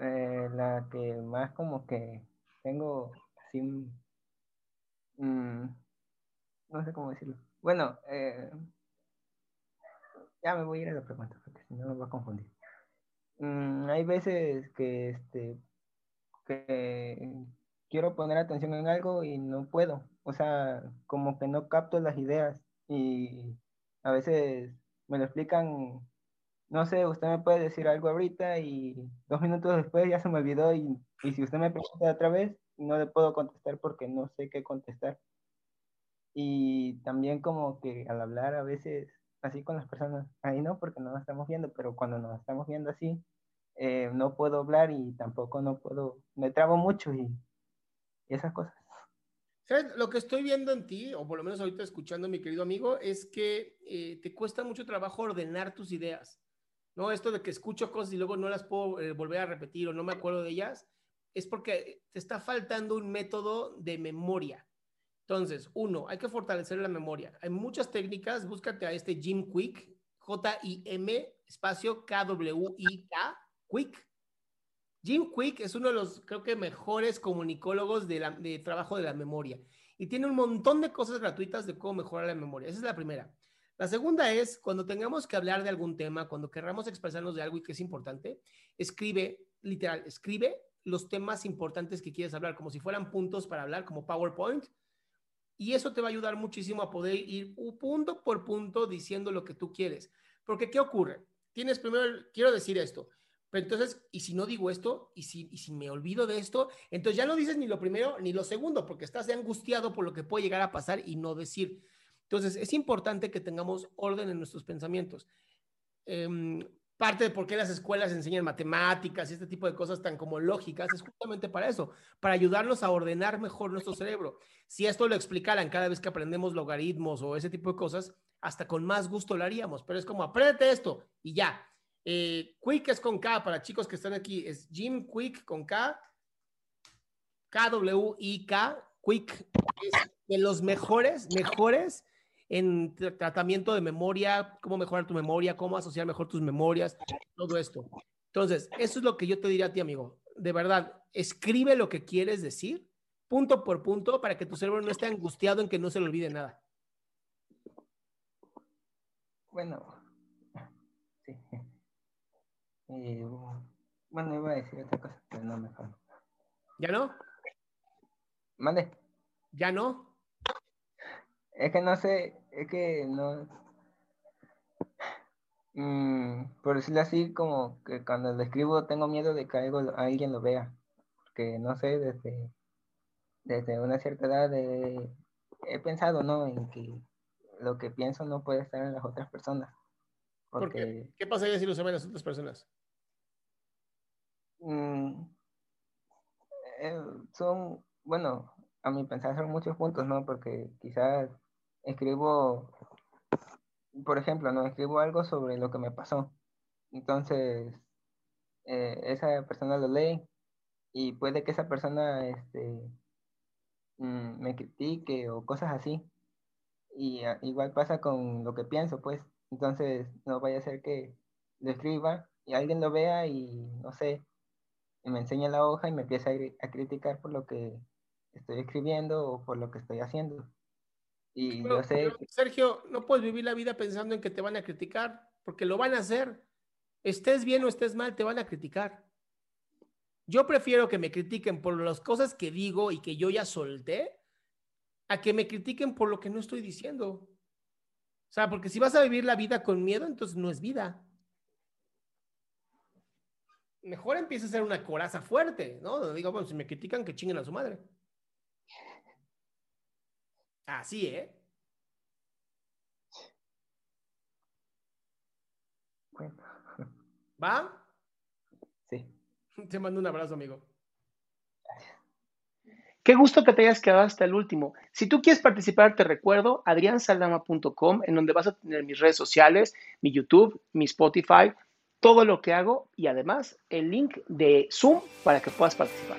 eh, la que más como que tengo así, mm, no sé cómo decirlo. Bueno, eh, ya me voy a ir a la pregunta, porque si no me va a confundir. Mm, hay veces que, este, que quiero poner atención en algo y no puedo. O sea, como que no capto las ideas y a veces me lo explican no sé, usted me puede decir algo ahorita y dos minutos después ya se me olvidó y, si usted me pregunta otra vez, no le puedo contestar porque no sé qué contestar. Y también como que al hablar a veces así con las personas, ahí no, porque no nos estamos viendo, pero cuando nos estamos viendo así, eh, no puedo hablar y tampoco no puedo, me trabo mucho y, esas cosas. ¿Sabes? Lo que estoy viendo en ti, o por lo menos ahorita escuchando, mi querido amigo, es que eh, te cuesta mucho trabajo ordenar tus ideas. ¿No? Esto de que escucho cosas y luego no las puedo eh, volver a repetir o no me acuerdo de ellas, es porque te está faltando un método de memoria. Entonces, uno, hay que fortalecer la memoria. Hay muchas técnicas, búscate a este Jim Quick, J-I-M, espacio K-W-I-K, Quick. Jim Quick es uno de los, creo que, mejores comunicólogos de, de trabajo de la memoria. Y tiene un montón de cosas gratuitas de cómo mejorar la memoria. Esa es la primera. La segunda es, cuando tengamos que hablar de algún tema, cuando querramos expresarnos de algo y que es importante, escribe, literal, escribe los temas importantes que quieres hablar, como si fueran puntos para hablar, como PowerPoint. Y eso te va a ayudar muchísimo a poder ir punto por punto diciendo lo que tú quieres. Porque, ¿qué ocurre? Tienes primero, quiero decir esto, pero entonces, ¿y si no digo esto? ¿Y si, ¿Y si me olvido de esto? Entonces ya no dices ni lo primero ni lo segundo, porque estás angustiado por lo que puede llegar a pasar y no decir. Entonces, es importante que tengamos orden en nuestros pensamientos. Em, parte de por qué las escuelas enseñan matemáticas y este tipo de cosas tan como lógicas es justamente para eso, para ayudarnos a ordenar mejor nuestro cerebro. Si esto lo explicaran cada vez que aprendemos logaritmos o ese tipo de cosas, hasta con más gusto lo haríamos, pero es como apréndete esto y ya. Eh, quick es con K, para chicos que están aquí, es Jim Quick con K, K-W-I-K, Quick, es de los mejores, mejores en tratamiento de memoria, cómo mejorar tu memoria, cómo asociar mejor tus memorias, todo esto. Entonces, eso es lo que yo te diría a ti, amigo. De verdad, escribe lo que quieres decir, punto por punto, para que tu cerebro no esté angustiado en que no se le olvide nada. Bueno, sí. Eh, bueno, iba a decir otra cosa, pero no mejor. ¿Ya no? Mande. ¿Ya no? Es que no sé, es que no. Mm, por decirlo así, como que cuando lo escribo tengo miedo de que algo, alguien lo vea. Porque no sé, desde, desde una cierta edad he pensado, ¿no? En que lo que pienso no puede estar en las otras personas. ¿Por qué? ¿Qué pasaría si lo saben las otras personas? Mm, eh, son, bueno, a mi pensar son muchos puntos, ¿no? Porque quizás escribo, por ejemplo, no escribo algo sobre lo que me pasó. Entonces, eh, esa persona lo lee y puede que esa persona este, mm, me critique o cosas así. Y igual pasa con lo que pienso, pues. Entonces, no vaya a ser que lo escriba y alguien lo vea y, no sé, me enseña la hoja y me empieza a, criticar por lo que estoy escribiendo o por lo que estoy haciendo. Y yo sé... Sergio, no puedes vivir la vida pensando en que te van a criticar, porque lo van a hacer. Estés bien o estés mal, te van a criticar. Yo prefiero que me critiquen por las cosas que digo y que yo ya solté, a que me critiquen por lo que no estoy diciendo. O sea, porque si vas a vivir la vida con miedo, entonces no es vida. Mejor empieza a ser una coraza fuerte, ¿no? Digo, bueno, si me critican, que chinguen a su madre. Así, ¿eh? ¿Va? Sí. Te mando un abrazo, amigo. Qué gusto que te hayas quedado hasta el último. Si tú quieres participar, te recuerdo adriansaldama.com, en donde vas a tener mis redes sociales, mi YouTube, mi Spotify, todo lo que hago y además el link de Zoom para que puedas participar.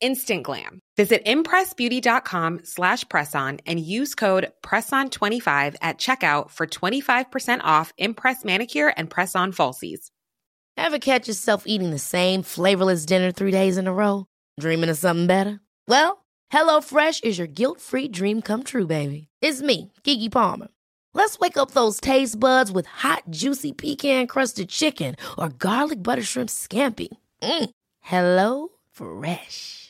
instant glam. Visit impressbeauty.com slash presson and use code PRESSON25 at checkout for 25% off Impress Manicure and Press-On Falsies. Ever catch yourself eating the same flavorless dinner three days in a row? Dreaming of something better? Well, HelloFresh is your guilt-free dream come true, baby. It's me, Kiki Palmer. Let's wake up those taste buds with hot, juicy pecan-crusted chicken or garlic butter shrimp scampi. Mm. Hello Fresh.